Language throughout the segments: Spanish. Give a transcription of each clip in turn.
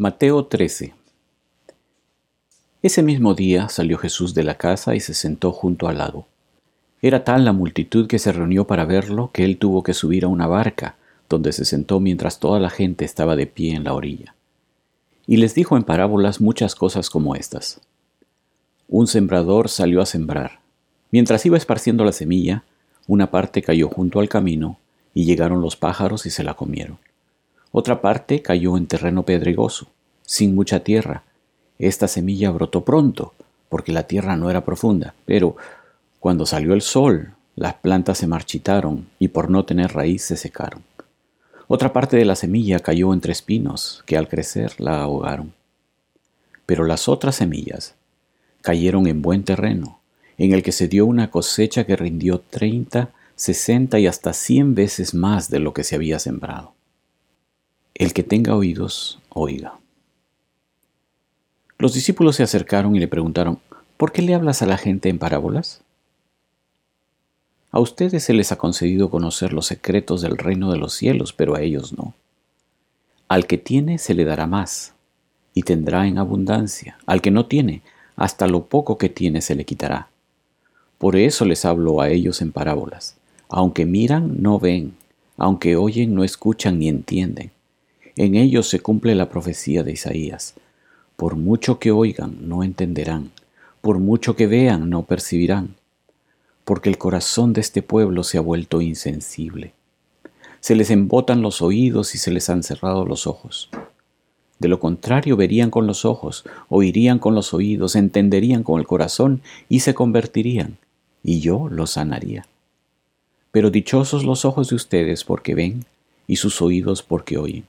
Mateo 13 Ese mismo día salió Jesús de la casa y se sentó junto al lago. Era tal la multitud que se reunió para verlo que él tuvo que subir a una barca, donde se sentó mientras toda la gente estaba de pie en la orilla. Y les dijo en parábolas muchas cosas como estas. Un sembrador salió a sembrar. Mientras iba esparciendo la semilla, una parte cayó junto al camino, y llegaron los pájaros y se la comieron. Otra parte cayó en terreno pedregoso, sin mucha tierra. Esta semilla brotó pronto, porque la tierra no era profunda, pero cuando salió el sol, las plantas se marchitaron y por no tener raíz se secaron. Otra parte de la semilla cayó entre espinos, que al crecer la ahogaron. Pero las otras semillas cayeron en buen terreno, en el que se dio una cosecha que rindió treinta, sesenta y hasta cien veces más de lo que se había sembrado. El que tenga oídos, oiga. Los discípulos se acercaron y le preguntaron, ¿por qué le hablas a la gente en parábolas? A ustedes se les ha concedido conocer los secretos del reino de los cielos, pero a ellos no. Al que tiene se le dará más, y tendrá en abundancia. Al que no tiene, hasta lo poco que tiene se le quitará. Por eso les hablo a ellos en parábolas. Aunque miran, no ven, aunque oyen, no escuchan ni entienden. En ellos se cumple la profecía de Isaías. Por mucho que oigan, no entenderán. Por mucho que vean, no percibirán. Porque el corazón de este pueblo se ha vuelto insensible. Se les embotan los oídos y se les han cerrado los ojos. De lo contrario, verían con los ojos, oirían con los oídos, entenderían con el corazón y se convertirían, y yo los sanaría. Pero dichosos los ojos de ustedes porque ven y sus oídos porque oyen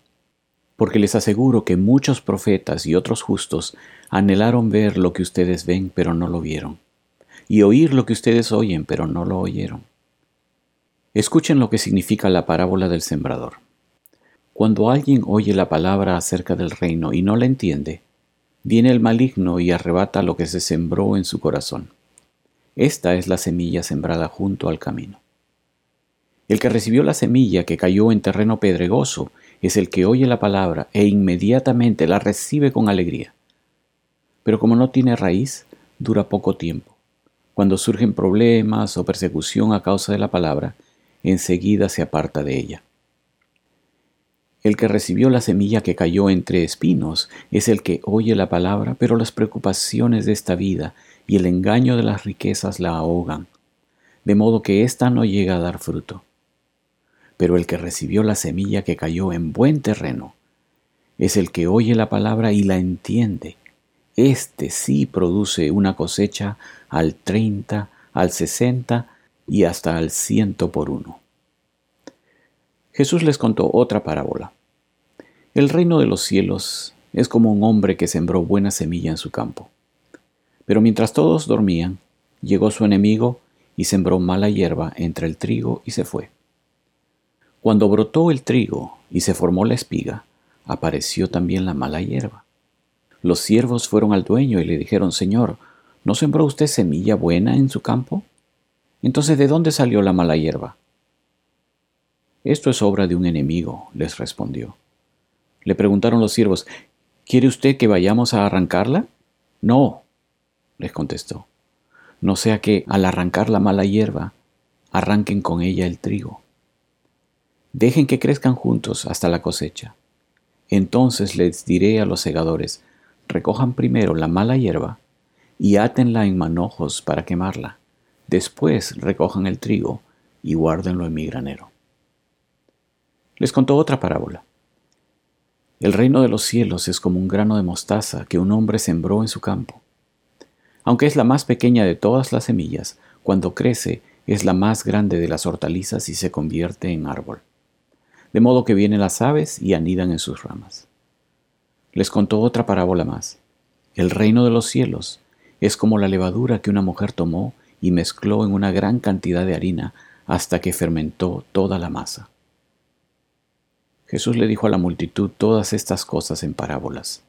porque les aseguro que muchos profetas y otros justos anhelaron ver lo que ustedes ven, pero no lo vieron, y oír lo que ustedes oyen, pero no lo oyeron. Escuchen lo que significa la parábola del sembrador. Cuando alguien oye la palabra acerca del reino y no la entiende, viene el maligno y arrebata lo que se sembró en su corazón. Esta es la semilla sembrada junto al camino. El que recibió la semilla que cayó en terreno pedregoso es el que oye la palabra e inmediatamente la recibe con alegría. Pero como no tiene raíz, dura poco tiempo. Cuando surgen problemas o persecución a causa de la palabra, enseguida se aparta de ella. El que recibió la semilla que cayó entre espinos es el que oye la palabra, pero las preocupaciones de esta vida y el engaño de las riquezas la ahogan, de modo que ésta no llega a dar fruto pero el que recibió la semilla que cayó en buen terreno es el que oye la palabra y la entiende. Este sí produce una cosecha al treinta, al sesenta y hasta al ciento por uno. Jesús les contó otra parábola. El reino de los cielos es como un hombre que sembró buena semilla en su campo. Pero mientras todos dormían, llegó su enemigo y sembró mala hierba entre el trigo y se fue. Cuando brotó el trigo y se formó la espiga, apareció también la mala hierba. Los siervos fueron al dueño y le dijeron, Señor, ¿no sembró usted semilla buena en su campo? Entonces, ¿de dónde salió la mala hierba? Esto es obra de un enemigo, les respondió. Le preguntaron los siervos, ¿quiere usted que vayamos a arrancarla? No, les contestó. No sea que al arrancar la mala hierba, arranquen con ella el trigo. Dejen que crezcan juntos hasta la cosecha. Entonces les diré a los segadores, recojan primero la mala hierba y átenla en manojos para quemarla. Después recojan el trigo y guárdenlo en mi granero. Les contó otra parábola. El reino de los cielos es como un grano de mostaza que un hombre sembró en su campo. Aunque es la más pequeña de todas las semillas, cuando crece es la más grande de las hortalizas y se convierte en árbol de modo que vienen las aves y anidan en sus ramas. Les contó otra parábola más. El reino de los cielos es como la levadura que una mujer tomó y mezcló en una gran cantidad de harina hasta que fermentó toda la masa. Jesús le dijo a la multitud todas estas cosas en parábolas.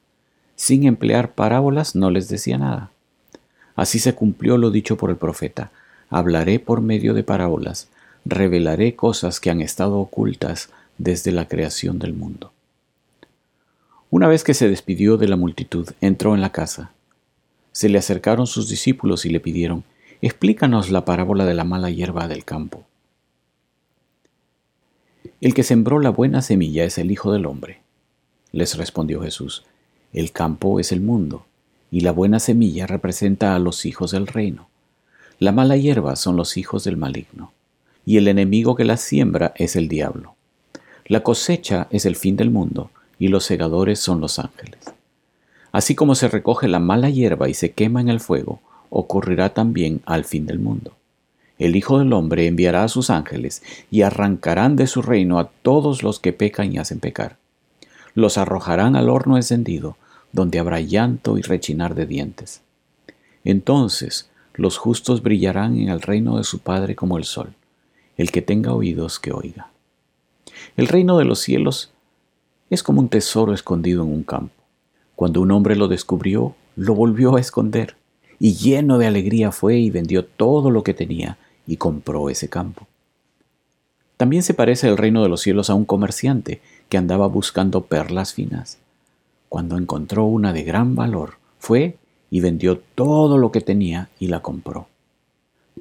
Sin emplear parábolas no les decía nada. Así se cumplió lo dicho por el profeta. Hablaré por medio de parábolas, revelaré cosas que han estado ocultas desde la creación del mundo. Una vez que se despidió de la multitud, entró en la casa. Se le acercaron sus discípulos y le pidieron, explícanos la parábola de la mala hierba del campo. El que sembró la buena semilla es el Hijo del Hombre. Les respondió Jesús, el campo es el mundo, y la buena semilla representa a los hijos del reino. La mala hierba son los hijos del maligno, y el enemigo que la siembra es el diablo. La cosecha es el fin del mundo, y los segadores son los ángeles. Así como se recoge la mala hierba y se quema en el fuego, ocurrirá también al fin del mundo. El Hijo del Hombre enviará a sus ángeles y arrancarán de su reino a todos los que pecan y hacen pecar. Los arrojarán al horno encendido, donde habrá llanto y rechinar de dientes. Entonces los justos brillarán en el reino de su Padre como el sol. El que tenga oídos, que oiga. El reino de los cielos es como un tesoro escondido en un campo. Cuando un hombre lo descubrió, lo volvió a esconder, y lleno de alegría fue y vendió todo lo que tenía y compró ese campo. También se parece el reino de los cielos a un comerciante que andaba buscando perlas finas. Cuando encontró una de gran valor, fue y vendió todo lo que tenía y la compró.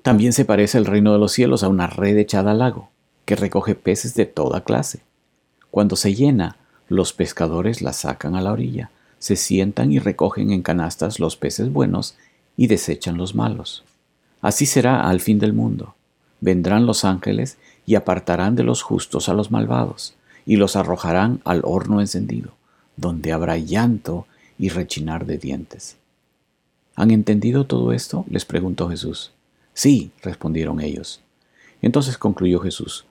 También se parece el reino de los cielos a una red echada al lago, que recoge peces de toda clase. Cuando se llena, los pescadores la sacan a la orilla, se sientan y recogen en canastas los peces buenos y desechan los malos. Así será al fin del mundo. Vendrán los ángeles y apartarán de los justos a los malvados, y los arrojarán al horno encendido, donde habrá llanto y rechinar de dientes. ¿Han entendido todo esto? les preguntó Jesús. Sí, respondieron ellos. Entonces concluyó Jesús,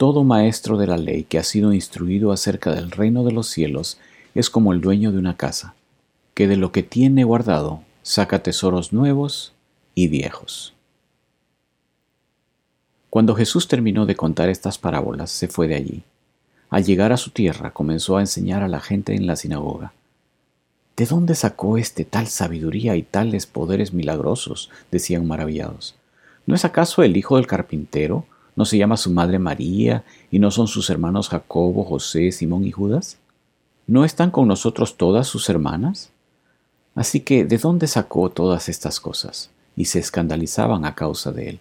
todo maestro de la ley que ha sido instruido acerca del reino de los cielos es como el dueño de una casa, que de lo que tiene guardado saca tesoros nuevos y viejos. Cuando Jesús terminó de contar estas parábolas, se fue de allí. Al llegar a su tierra comenzó a enseñar a la gente en la sinagoga. ¿De dónde sacó este tal sabiduría y tales poderes milagrosos? decían maravillados. ¿No es acaso el hijo del carpintero? ¿No se llama su madre María? ¿Y no son sus hermanos Jacobo, José, Simón y Judas? ¿No están con nosotros todas sus hermanas? Así que, ¿de dónde sacó todas estas cosas? Y se escandalizaban a causa de él.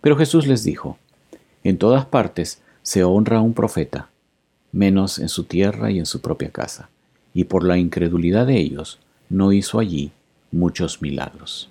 Pero Jesús les dijo, En todas partes se honra a un profeta, menos en su tierra y en su propia casa y por la incredulidad de ellos no hizo allí muchos milagros.